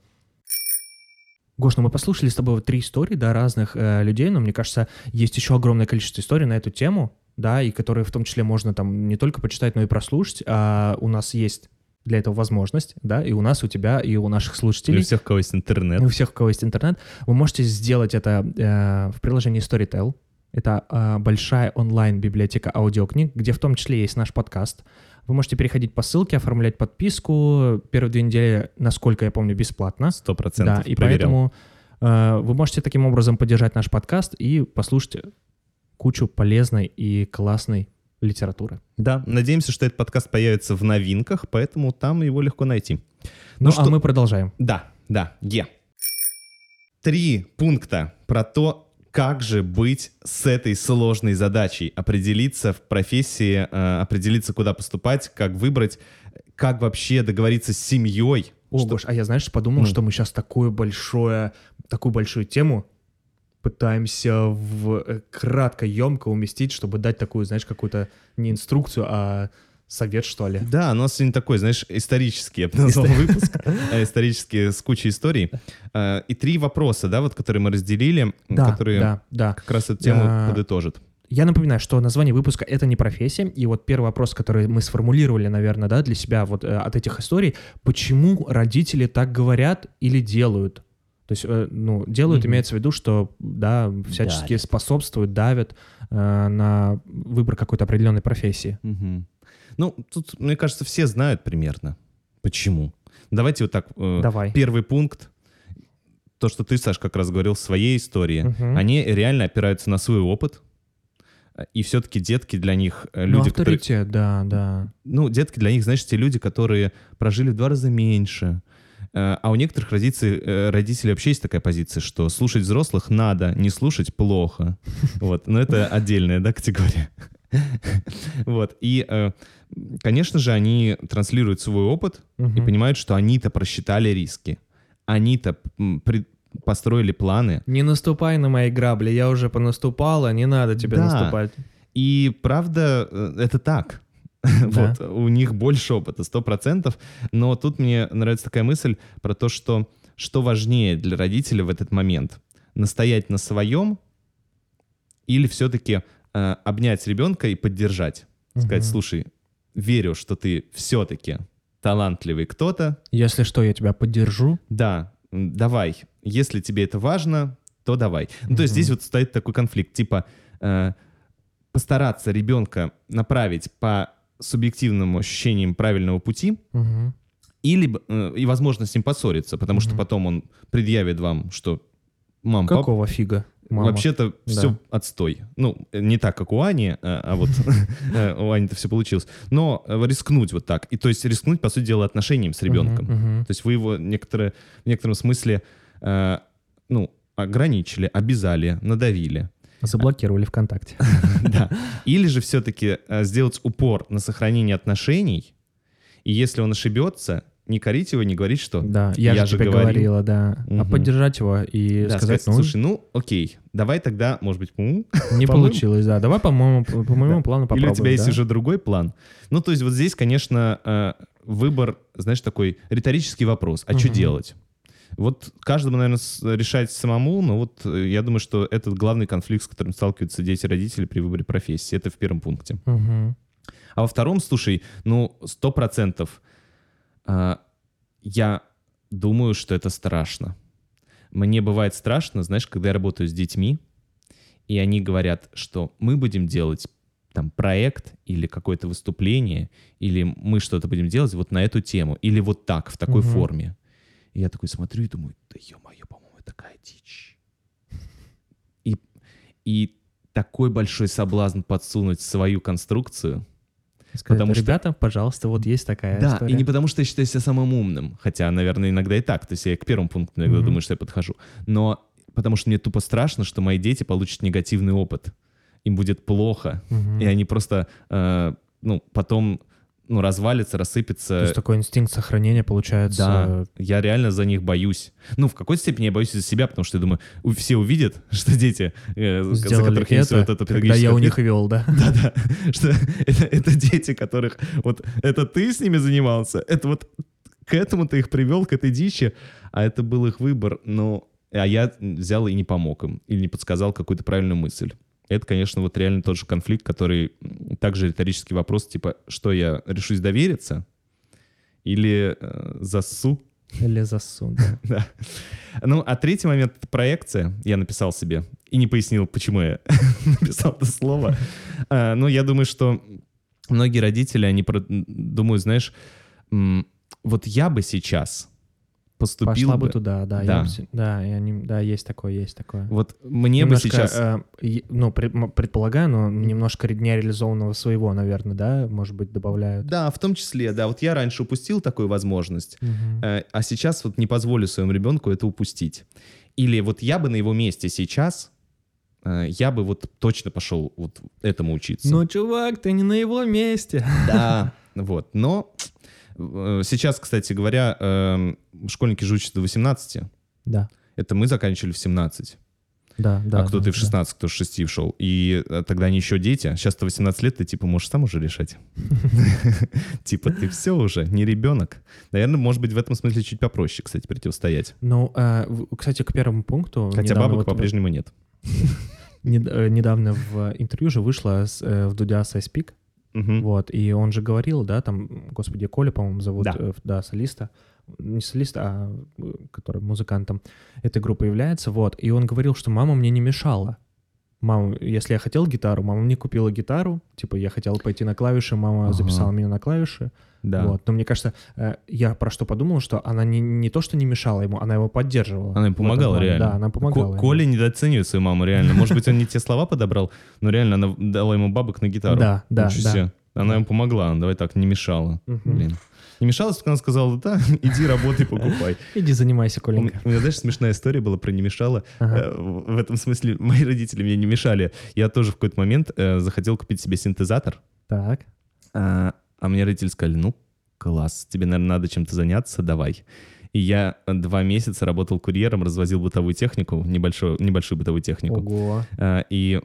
Гош, ну мы послушали с тобой вот три истории, да, разных э, людей, но мне кажется, есть еще огромное количество историй на эту тему, да, и которые в том числе можно там не только почитать, но и прослушать. А у нас есть для этого возможность, да, и у нас, у тебя, и у наших слушателей. всех, у кого есть интернет. И у всех, у кого есть интернет, вы можете сделать это э, в приложении Storytel. Это э, большая онлайн-библиотека аудиокниг, где в том числе есть наш подкаст. Вы можете переходить по ссылке, оформлять подписку. Первые две недели, насколько я помню, бесплатно. Сто процентов. Да, и проверял. поэтому э, вы можете таким образом поддержать наш подкаст и послушать кучу полезной и классной литературы. Да, надеемся, что этот подкаст появится в новинках, поэтому там его легко найти. Ну, что- а мы продолжаем. Да, да, Е. Три пункта про то, как же быть с этой сложной задачей, определиться в профессии, э, определиться, куда поступать, как выбрать, как вообще договориться с семьей. О, Что- Гош, а я, знаешь, подумал, Ну. что мы сейчас такую большое, такую большую тему пытаемся в э, кратко, емко уместить, чтобы дать такую, знаешь, какую-то не инструкцию, а совет, что ли. Да, у нас сегодня такой, знаешь, исторический, я бы назвал выпуск, э, исторический с кучей историй. Э, И три вопроса, да, вот, которые мы разделили, Да, которые да, да. как раз эту тему А, подытожат. Я напоминаю, что название выпуска — это не профессия, и вот первый вопрос, который мы сформулировали, наверное, да, для себя вот от этих историй, почему родители так говорят или делают? То есть, э, ну, делают, Мгм. имеется в виду, что, да, всячески Давят. способствуют, давят э, на выбор какой-то определенной профессии. Мгм. Ну, тут, мне кажется, все знают примерно, почему. Давайте вот так. э, Давай. Первый пункт. То, что ты, Саш, как раз говорил в своей истории. Мгм. Они реально опираются на свой опыт. Э, И все-таки детки для них э, Ну, люди, которые... авторитет, да, да. Ну, детки для них, знаешь, те люди, которые прожили в два раза меньше. Э, А у некоторых родителей, э, родителей вообще есть такая позиция, что слушать взрослых надо, не слушать плохо. [laughs] Вот, но это отдельная, да, категория. [laughs] Вот, и, э, конечно же, они транслируют свой опыт и понимают, что они-то просчитали риски. Они-то построили планы. Не наступай на мои грабли, я уже понаступала, не надо тебе Да. наступать. И правда, это так. [laughs] Да. Вот, у них больше опыта, сто процентов. Но тут мне нравится такая мысль про то, что что важнее для родителя в этот момент? Настоять на своем или все-таки э, обнять ребенка и поддержать? Сказать, Мгм. слушай, верю, что ты все-таки талантливый кто-то. Если что, я тебя поддержу. Да, давай. Если тебе это важно, то давай. Ну, то есть здесь вот стоит такой конфликт, типа э, постараться ребенка направить по субъективным ощущениям правильного пути Мгм. Или, э, и, возможно, с ним поссориться, потому что Мгм. потом он предъявит вам, что мам, пап, Какого фига? мама? вообще-то Да. все отстой. Ну, не так, как у Ани, а а вот [laughs] э, у Ани-то все получилось. Но э, рискнуть вот так. И то есть рискнуть, по сути дела, отношением с ребенком. То есть вы его в некотором смысле, ну, ограничили, обязали, надавили. Заблокировали ВКонтакте. [laughs] Да. Или же все-таки сделать упор на сохранение отношений, и если он ошибется, не корить его, не говорить, что Да, я, Я же тебе говорил. говорила, да. А Мгм. поддержать его и да, сказать, ну, слушай, ну окей, давай тогда, может быть, [laughs] не по-моему- получилось, да. Давай, по-моему, по по моему плану Или попробуем. у тебя есть да? уже другой план. Ну, то есть вот здесь, конечно, э, выбор, знаешь, такой риторический вопрос. А что Мгм. делать? Вот каждому, наверное, решать самому, но вот э, я думаю, что это главный конфликт, с которым сталкиваются дети и родители при выборе профессии. Это в первом пункте. Мгм. А во втором, слушай, ну, сто процентов а, я думаю, что это страшно. Мне бывает страшно, знаешь, когда я работаю с детьми, и они говорят, что мы будем делать там проект или какое-то выступление, или мы что-то будем делать вот на эту тему, или вот так, в такой Мгм. форме. И я такой смотрю и думаю, да ё-моё, по-моему, такая дичь. И, и такой большой соблазн подсунуть свою конструкцию, Сказать, Потому что- ребята, пожалуйста, вот есть такая да, история. и не потому, что я считаю себя самым умным, хотя, наверное, иногда и так, то есть я к первому пункту иногда Мгм. думаю, что я подхожу, но потому что мне тупо страшно, что мои дети получат негативный опыт, им будет плохо, Мгм. и они просто, э, ну, потом, ну, развалятся, То рассыпятся. есть такой инстинкт сохранения получается... Да, я реально за них боюсь. Ну, в какой-то степени я боюсь за себя, потому что я думаю, все увидят, [laughs] что дети, э, за которых я несу это, вот этот когда я у них вел, да. [laughs] да-да, что это, это дети, которых... Вот это ты с ними занимался, это вот к этому ты их привел, к этой дичи, а это был их выбор, но... А я взял и не помог им, или не подсказал какую-то правильную мысль. Это, конечно, вот реально тот же конфликт, который также риторический вопрос, типа, что я решусь довериться или э, засу? Или засун, да. [laughs] Да. Ну, а третий момент — проекция. Я написал себе и не пояснил, почему я [laughs] написал это слово. А, Ну, я думаю, что многие родители, они про- думают, знаешь, вот я бы сейчас поступил Пошла бы бы... туда, да. я Да. с- Да, и они- да, есть такое, есть такое. Вот мне Немножко, бы сейчас... э, ну, предполагаю, но немножко нереализованного своего, наверное, да, может быть, добавляют. Да, в том числе, да. Вот я раньше упустил такую возможность, Мгм. э, а сейчас вот не позволю своему ребенку это упустить. Или вот я бы на его месте сейчас, э, я бы вот точно пошел вот этому учиться. Ну, чувак, ты не на его месте. Да, [laughs] вот. Но сейчас, кстати говоря, эм, школьники же учатся до 18. Да, Это мы заканчивали в 17. да, да. а кто-то да, и в 16, кто с 6 шел. И э, тогда они еще дети. Сейчас-то 18 лет, ты типа можешь сам уже решать. [laughs] Типа ты все уже, не ребенок. Наверное, может быть, в этом смысле чуть попроще, кстати, противостоять. Ну, э, в- кстати, к первому пункту. Хотя бабок по-прежнему нет. [laughs] нед- э, недавно в интервью же э, в Дудя Сайспик, Мгм. вот, и он же говорил, да, там, господи, Коля, по-моему, зовут, Да. э, да, солиста, не солиста, а э, который музыкантом этой группы является, вот, и он говорил, что мама мне не мешала. Мама, если я хотел гитару, мама мне купила гитару, типа я хотел пойти на клавиши, мама Ага. записала меня на клавиши, Да. вот. Но мне кажется, э, я про что подумал, что она не, не то, что не мешала ему, она его поддерживала. Она ему помогала плане. реально. Да, она помогала. Ему. Коля недооценивает свою маму, реально. Может быть, он не те слова подобрал, но реально она дала ему бабок на гитару. Да, да, да. Она ему помогла, давай так, не мешала. Блин. Не мешала, только она сказала, да, [laughs] иди работай, покупай. Иди занимайся, Коленька. у меня, знаешь, смешная история была про не мешала. Ага. Э, В этом смысле [laughs] мои родители мне не мешали. Я тоже в какой-то момент э, захотел купить себе синтезатор, Так. а, а мне родители сказали, ну, класс, тебе, наверное, надо чем-то заняться, давай. И я э, два месяца работал курьером, развозил бытовую технику, небольшую, небольшую бытовую технику. Ого. А, И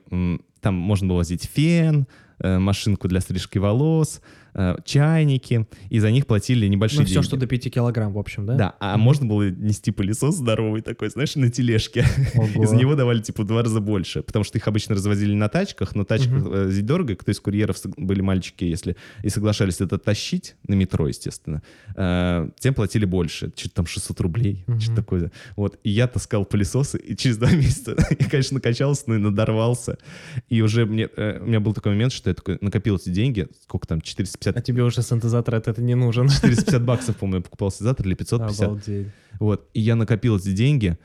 там можно было возить фен, э, машинку для стрижки волос, э, чайники, и за них платили небольшие Ну, все, деньги. что до 5 килограмм, в общем, да? Да, а можно было нести пылесос здоровый такой, знаешь, на тележке. Ого. И за него давали, типа, в два раза больше. Потому что их обычно развозили на тачках, но тачка здесь дорого. Кто из курьеров были мальчики, если и соглашались это тащить, на метро, естественно, э, тем платили больше. Что-то там 600 рублей, Мгм. что-то такое. Вот. И я таскал пылесосы, и через два [laughs] месяца я, конечно, накачался, но и надорвался. И уже мне, э, у меня был такой момент, что я такой накопил эти деньги, сколько там, 450 450, А тебе уже синтезатор это не нужен. [laughs] 450 баксов, по-моему, я покупал синтезатор или 550. Обалдеть. Вот. И я накопил эти деньги,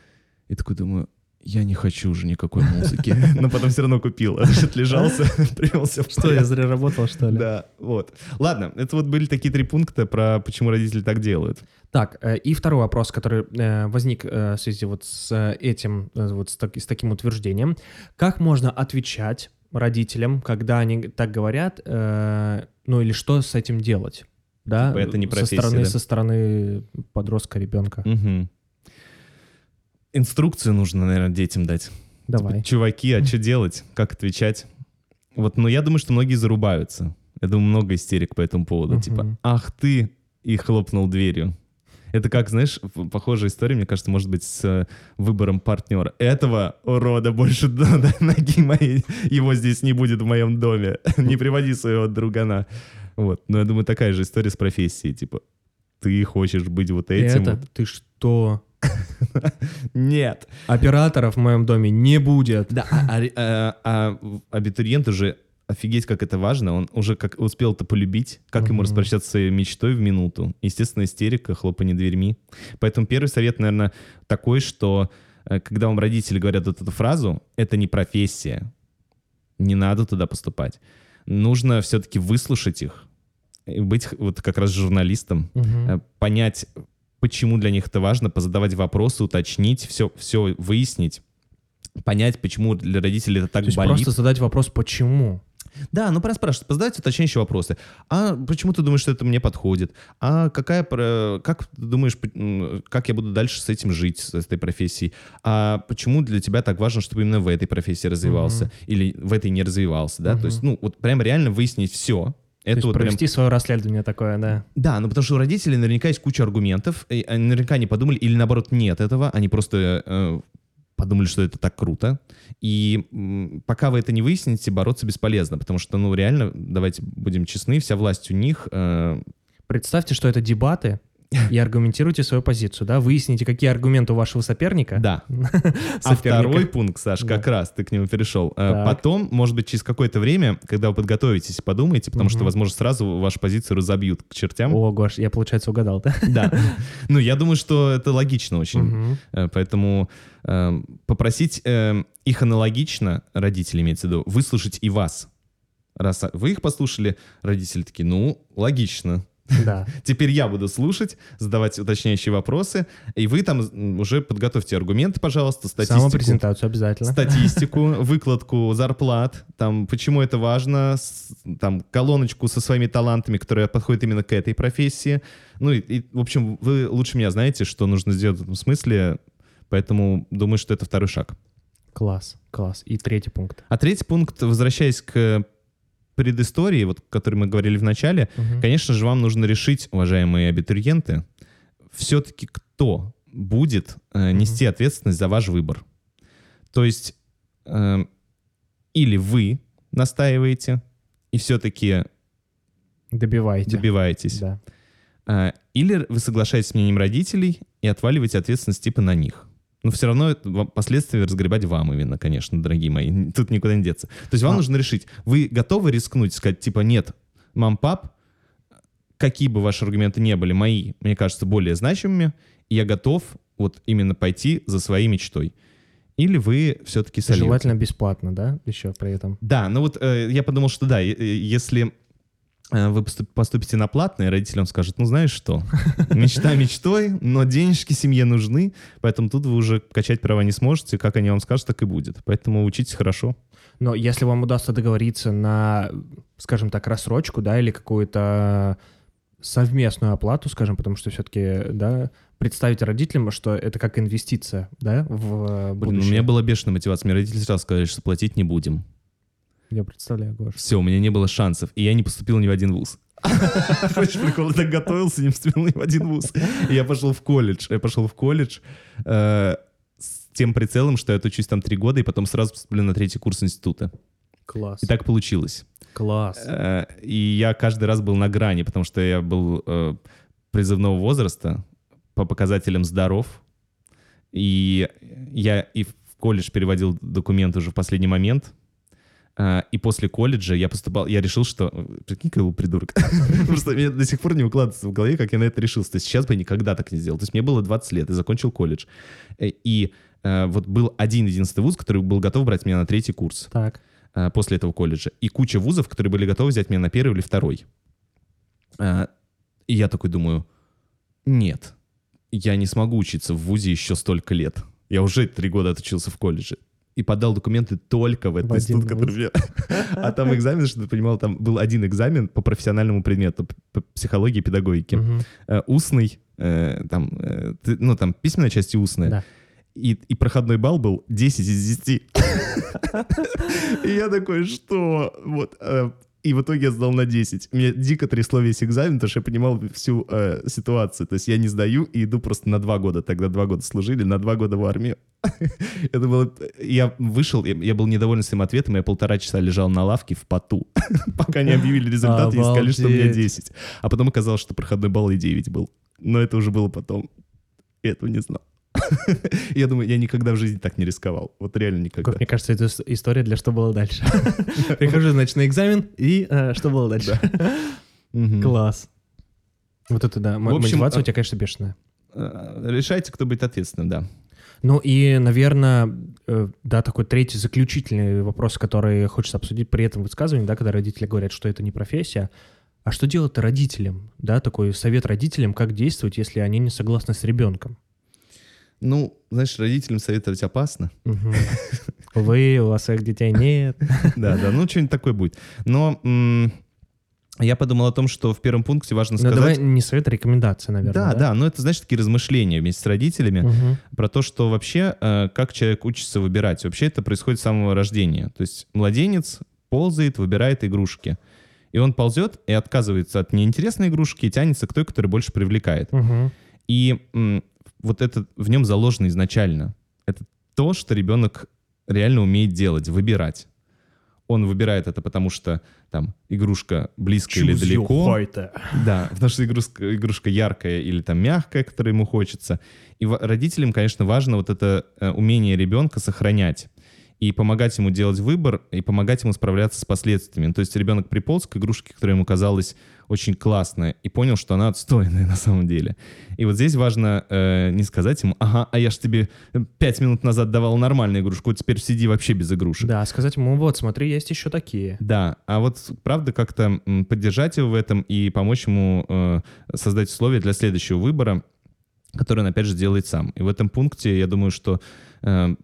и такой думаю, я не хочу уже никакой музыки. [laughs] Но потом все равно купил. Отлежался, [laughs] привелся в Что, я зря работал, что ли? Да, вот. Ладно, это вот были такие три пункта про почему родители так делают. Так, э, и второй вопрос, который э, возник э, в связи вот с этим, вот с, так- с таким утверждением. Как можно отвечать родителям, когда они так говорят, э, ну или что с этим делать? Да, Типа это не со профессия, стороны, да? со стороны подростка, ребенка. Мгм. Инструкцию нужно, наверное, детям дать. Давай. Типа, Чуваки, а что делать? Как отвечать? Вот, но я думаю, что многие зарубаются. Я думаю, много истерик по этому поводу. Мгм. Типа, ах ты, и хлопнул дверью. Это как, знаешь, похожая история, мне кажется, может быть, с э, выбором партнера. Этого урода больше [laughs] ноги моей, его здесь не будет в моем доме. [laughs] Не приводи своего другана. Вот. Но я думаю, такая же история с профессией. Типа, ты хочешь быть вот этим? это, вот. ты что? [laughs] Нет. Операторов в моем доме не будет. Да, а, а ре- а- а абитуриент уже офигеть, как это важно. Он уже как успел это полюбить, как ему Мгм. распрощаться со своей мечтой в минуту. Естественно, истерика, хлопанье дверьми. Поэтому первый совет, наверное, такой, что э, когда вам родители говорят вот эту фразу, это не профессия, не надо туда поступать. Нужно все-таки выслушать их, быть вот как раз журналистом, э, понять, почему для них это важно, позадавать вопросы, уточнить, все, все выяснить, понять, почему для родителей это так То есть болит. просто задать вопрос, почему? Да, ну пора спрашивать, позадавать уточняющие вопросы. А почему ты думаешь, что это мне подходит? А какая, про- как ты думаешь, как я буду дальше с этим жить, с этой профессией? А почему для тебя так важно, чтобы именно в этой профессии развивался? Мгм. Или в этой не развивался, да? Мгм. То есть, ну, вот прям реально выяснить все. То Это есть вот прям провести свое расследование такое, да. да, ну потому что у родителей наверняка есть куча аргументов, и они наверняка не подумали, или наоборот нет этого, они просто э, подумали, что это так круто. И пока вы это не выясните, бороться бесполезно, потому что, ну реально, давайте будем честны, вся власть у них. э, Представьте, что это дебаты, и аргументируйте свою позицию, да, выясните, какие аргументы у вашего соперника. да. [laughs] А второй пункт, Саш, как раз ты к нему перешел. Э. Потом, может быть, через какое-то время, когда вы подготовитесь и подумаете, потому что, возможно, сразу вашу позицию разобьют к чертям. О, Гош, я, получается, угадал, да? Да. Ну, я думаю, что это логично очень. Э, Поэтому э, попросить их аналогично, родители имеется в виду, выслушать и вас. Раз вы их послушали, родители такие, ну, логично. [laughs] Да. Теперь я буду слушать, задавать уточняющие вопросы, и вы там уже подготовьте аргументы, пожалуйста, статистику. Самопрезентацию обязательно. Статистику, [laughs] выкладку зарплат, там, почему это важно, там, колоночку со своими талантами, которая подходит именно к этой профессии. Ну, и, и, в общем, вы лучше меня знаете, что нужно сделать в этом смысле, поэтому думаю, что это второй шаг. Класс, класс. И третий пункт. А третий пункт, возвращаясь к предыстории, вот, о которой мы говорили в начале, Мгм. Конечно же, вам нужно решить, уважаемые абитуриенты, все-таки кто будет э, нести ответственность за ваш выбор. То есть э, или вы настаиваете и все-таки Добивайте. добиваетесь, Да. э, или вы соглашаетесь с мнением родителей и отваливаете ответственность типа на них. Но все равно это последствия разгребать вам именно, конечно, дорогие мои. Тут никуда не деться. То есть вам А. нужно решить, вы готовы рискнуть, сказать, типа, нет, мам, пап, какие бы ваши аргументы не были, мои, мне кажется, более значимыми, я готов вот именно пойти за своей мечтой. Или вы все-таки сольете. Желательно бесплатно, да, еще при этом. Да, ну вот э, я подумал, что да, э, если вы поступ- поступите на платное, родителям скажут, ну знаешь что, мечта мечтой, но денежки семье нужны, поэтому тут вы уже качать права не сможете, как они вам скажут, так и будет. Поэтому учитесь хорошо. Но если вам удастся договориться на, скажем так, рассрочку, да, или какую-то совместную оплату, скажем, потому что все-таки, да, представить родителям, что это как инвестиция, да, в э, Блин, у будущее. меня была бешеная мотивация. Мне родители сразу сказали, что платить не будем. Я представляю, Гош. Все, у меня не было шансов, и я не поступил ни в один вуз. [laughs] Хочешь прикол? Я так готовился, не поступил ни в один вуз. И я пошел в колледж. Я пошел в колледж э, с тем прицелом, что я отучусь там три года, и потом сразу поступлю на третий курс института. Класс. И так получилось. Класс. Э, И я каждый раз был на грани, потому что я был э, призывного возраста, по показателям здоров. И я и в колледж переводил документы уже в последний момент. А, И после колледжа я поступал, я решил, что... Прикинь, какой был придурок. [laughs] Просто мне до сих пор не укладывается в голове, как я на это решился. То есть сейчас бы я никогда так не сделал. То есть мне было 20 лет, я закончил колледж. Э, И э, вот был один единственный вуз, который был готов брать меня на третий курс Так. э, после этого колледжа. И куча вузов, которые были готовы взять меня на первый или второй. Э, И я такой думаю, нет, я не смогу учиться в вузе еще столько лет. Я уже три года отучился в колледже. И подал документы только в этот В один институт, который мне... [laughs] А там экзамен, что ты понимал, там был один экзамен по профессиональному предмету, по психологии и педагогике. Э, Устный, э, там, э, ну, там письменная часть и устная. Да. И, и проходной балл был 10 из 10. [laughs] И я такой, что? Вот. И в итоге я сдал на 10. Мне дико трясло весь экзамен, потому что я понимал всю э, ситуацию. То есть я не сдаю и иду просто на два года. Тогда два года служили, на два года в армию. [laughs] Это было... Я вышел, я, был недоволен своим ответом, я полтора часа лежал на лавке в поту, [laughs] пока не объявили результаты и сказали, что у меня Обалдеть. 10. А потом оказалось, что проходной балл и 9 был. Но это уже было потом. Я этого не знал. [laughs] Я думаю, я никогда в жизни так не рисковал. Вот реально никогда. Как мне кажется, это ис- история для «Что было дальше». [laughs] Прихожу, значит, на экзамен, и э, что было дальше? Класс. Вот это, да, мотивация а- у тебя, конечно, бешеная. Э, Решайте, кто будет ответственным, да. Ну и, наверное, э, да, такой третий заключительный вопрос, который хочется обсудить при этом высказывании, да, когда родители говорят, что это не профессия. А что делать родителям? Да, такой совет родителям, как действовать, если они не согласны с ребенком. Ну, знаешь, родителям советовать опасно. Мгм. Вы, у вас своих детей нет. [laughs] Да, да, ну что-нибудь такое будет. Но я подумал о том, что в первом пункте важно Ну давай сказать... не совет, а рекомендация, наверное. Да, да, но это, знаешь, такие размышления вместе с родителями про то, что вообще, э, как человек учится выбирать. Вообще это происходит с самого рождения. То есть младенец ползает, выбирает игрушки. И он ползет и отказывается от неинтересной игрушки и тянется к той, которая больше привлекает. И вот это в нем заложено изначально. Это то, что ребенок реально умеет делать, выбирать. Он выбирает это, потому что там игрушка близко или Choose your далеко. Да, потому что игрушка, игрушка яркая или там мягкая, которая ему хочется. И родителям, конечно, важно вот это э, умение ребенка сохранять и помогать ему делать выбор, и помогать ему справляться с последствиями. То есть ребенок приполз к игрушке, которая ему казалась очень классная, и понял, что она отстойная [laughs] на самом деле. И вот здесь важно э, не сказать ему, ага, а я ж тебе э, пять минут назад давал нормальную игрушку, вот теперь сиди вообще без игрушек. Да, сказать ему, вот, смотри, есть еще такие. Да, а вот правда как-то поддержать его в этом и помочь ему э, создать условия для следующего выбора, который он опять же делает сам. И в этом пункте я думаю, что э,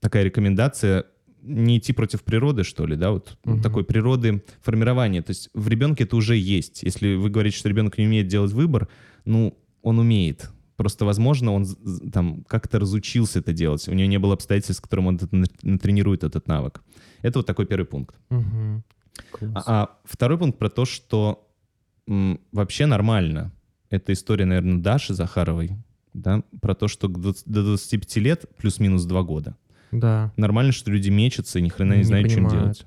такая рекомендация не идти против природы, что ли, да, вот Мгм. такой природы формирования. То есть в ребенке это уже есть. Если вы говорите, что ребенок не умеет делать выбор, ну, он умеет. Просто, возможно, он там как-то разучился это делать. У него не было обстоятельств, с которым он натренирует этот навык. Это вот такой первый пункт. Мгм. А, а второй пункт про то, что м, вообще нормально. Это история, наверное, Даши Захаровой, да, про то, что к 20 до 25 лет плюс-минус 2 года. Да. Нормально, что люди мечутся и ни хрена не, Не знают, чем понимают. делать.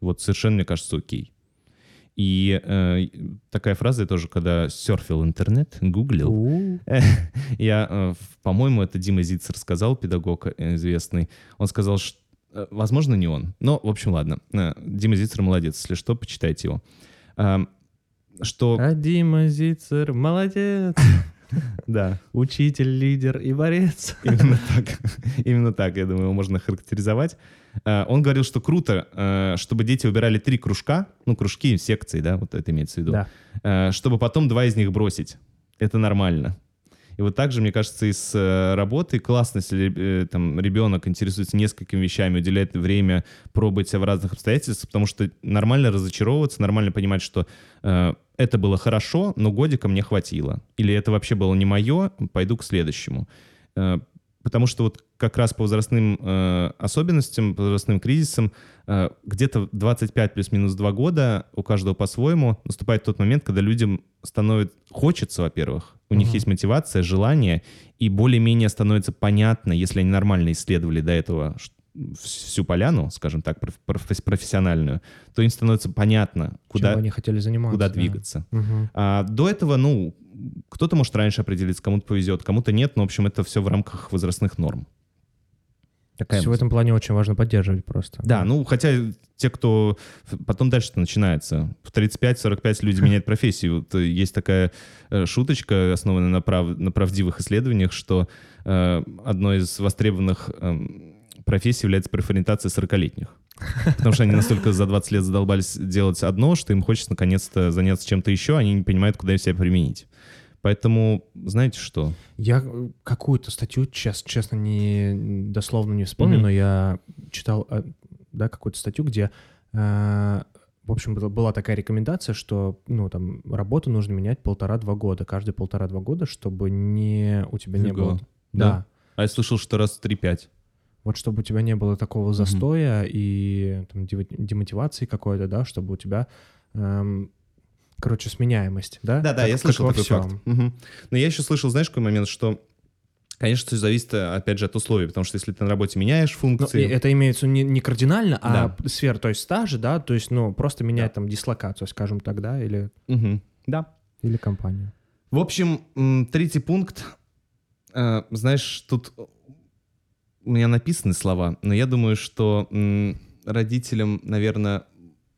Вот совершенно, мне кажется, окей. И э, такая фраза я тоже, когда серфил интернет, гуглил, [laughs] я, э, по-моему, это Дима Зицер сказал, педагог э, известный. Он сказал, что, э, возможно, не он. Но, в общем, ладно. Э, Дима Зицер молодец. Если что, почитайте его. Ам, Что, А Дима Зицер, молодец. [laughs] да, Учитель, лидер и борец. именно так. Именно так, я думаю, его можно характеризовать. Э, Он говорил, что круто, э, чтобы дети выбирали три кружка, ну, кружки, секции, да, вот это имеется в виду, Да. э, чтобы потом два из них бросить. Это нормально. И вот также, мне кажется, и с э, работой классно, если э, там ребенок интересуется несколькими вещами, уделяет время пробовать себя в разных обстоятельствах, потому что нормально разочаровываться, нормально понимать, что э, это было хорошо, но годика мне хватило. Или это вообще было не мое, пойду к следующему. Э, потому что вот как раз по возрастным э, особенностям, по возрастным кризисам, э, где-то в 25 плюс-минус 2 года у каждого по-своему наступает тот момент, когда людям становится, хочется, во-первых, у них Мгм. есть мотивация, желание, и более-менее становится понятно, если они нормально исследовали до этого ш- всю поляну, скажем так, проф- проф- профессиональную, то им становится понятно, куда, Чем они хотели заниматься. куда да. двигаться. Мгм. А до этого, ну, кто-то может раньше определиться, кому-то повезет, кому-то нет, но, в общем, это все в рамках возрастных норм. Такая в этом плане очень важно поддерживать просто. Да, ну хотя те, кто... Потом дальше начинается. В 35-45 люди [laughs] меняют профессию. Э, есть такая э, шуточка, основанная на, прав... на правдивых исследованиях, что э, одной из востребованных э, профессий является профориентация 40-летних. Потому что они настолько за 20 лет задолбались делать одно, что им хочется наконец-то заняться чем-то еще, они не понимают, куда себя применить. Поэтому, знаете что? Я э, какую-то статью, честно, честно не дословно не вспомню, mm-hmm. но я читал, э, да, какую-то статью, где, э, в общем, была такая рекомендация, что, ну, там, работу нужно менять полтора-два года, каждые полтора-два года, чтобы не у тебя Фига. не было... Да. да. А я слышал, что раз в три-пять. Вот чтобы у тебя не было такого застоя mm-hmm. и там, демотивации какой-то, да, чтобы у тебя эм, короче, сменяемость, да? Да, да, как, я слышал такой всем. факт. Угу. Но я еще слышал, знаешь, какой момент, что Конечно, все зависит, опять же, от условий, потому что если ты на работе меняешь функции... Но это имеется не, не кардинально, а да. сфера, то есть стажи, да, то есть, ну, просто менять да. там дислокацию, скажем так, да, или... Угу. Да. Или компанию. В общем, третий пункт, э, знаешь, тут у меня написаны слова, но я думаю, что родителям, наверное,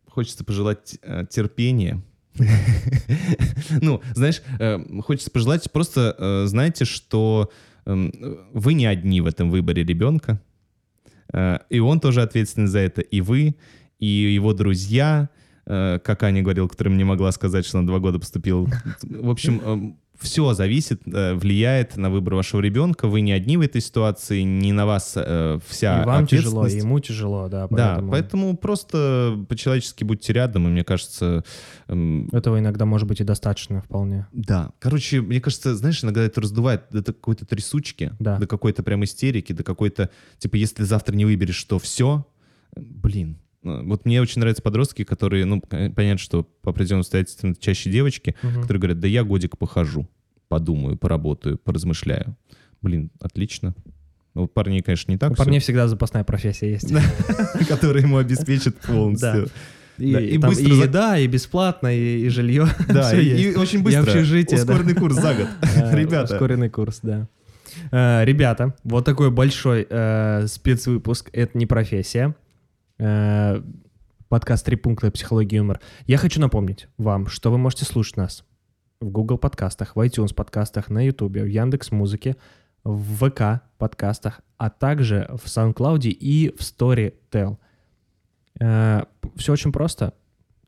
хочется пожелать э, терпения, [laughs] ну, знаешь, э, хочется пожелать, просто э, знайте, что эм, вы не одни в этом выборе ребенка, э, и он тоже ответственен за это, и вы, и его друзья, как Аня говорила, которым не могла сказать, что на два года поступил. В общем, эм, все зависит, э, влияет на выбор вашего ребенка. Вы не одни в этой ситуации, не на вас э, вся и вам тяжело, и ему тяжело, да. Поэтому... Да, поэтому просто по-человечески будьте рядом, и мне кажется... Эм... Этого иногда может быть и достаточно вполне. Да. Короче, мне кажется, знаешь, иногда это раздувает до какой-то трясучки, да. до какой-то прям истерики, до какой-то... Типа, если завтра не выберешь, что все, блин, вот мне очень нравятся подростки, которые, ну, понятно, что по определенным обстоятельствам чаще девочки, угу. которые говорят, да я годик похожу подумаю, поработаю, поразмышляю. Блин, отлично. Ну, парней, конечно, не так. У парней всегда запасная профессия есть. [laughs] Которая ему обеспечит полностью. И, да, и, там, быстро... и еда, и бесплатно, и, и жилье. [laughs] Да, и, и очень быстро. И общежитие. Ускоренный да. курс за год. [laughs] Ребята. Ускоренный курс, да. Uh, ребята, вот такой большой спецвыпуск. Это не профессия. Uh, подкаст «Три пункта. Психология и юмор». Я хочу напомнить вам, что вы можете слушать нас в Google подкастах, в iTunes подкастах, на YouTube, в Яндекс Музыке, в ВК подкастах, а также в SoundCloud и в Storytel. Э, Все очень просто.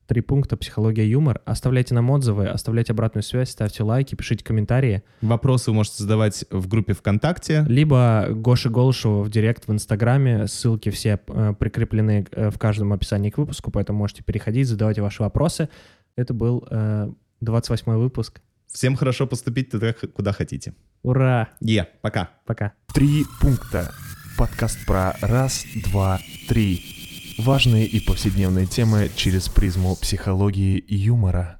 Три пункта «Психология, юмор». Оставляйте нам отзывы, оставляйте обратную связь, ставьте лайки, пишите комментарии. Вопросы вы можете задавать в группе ВКонтакте. Либо Гоши Голышеву в директ в Инстаграме. Ссылки все э, прикреплены э, в каждом описании к выпуску, поэтому можете переходить, задавать ваши вопросы. Это был 28 выпуск. Всем хорошо поступить туда, куда хотите. Ура! Е, yeah, пока. Пока. Три пункта. Подкаст про раз, два, три. Важные и повседневные темы через призму психологии и юмора.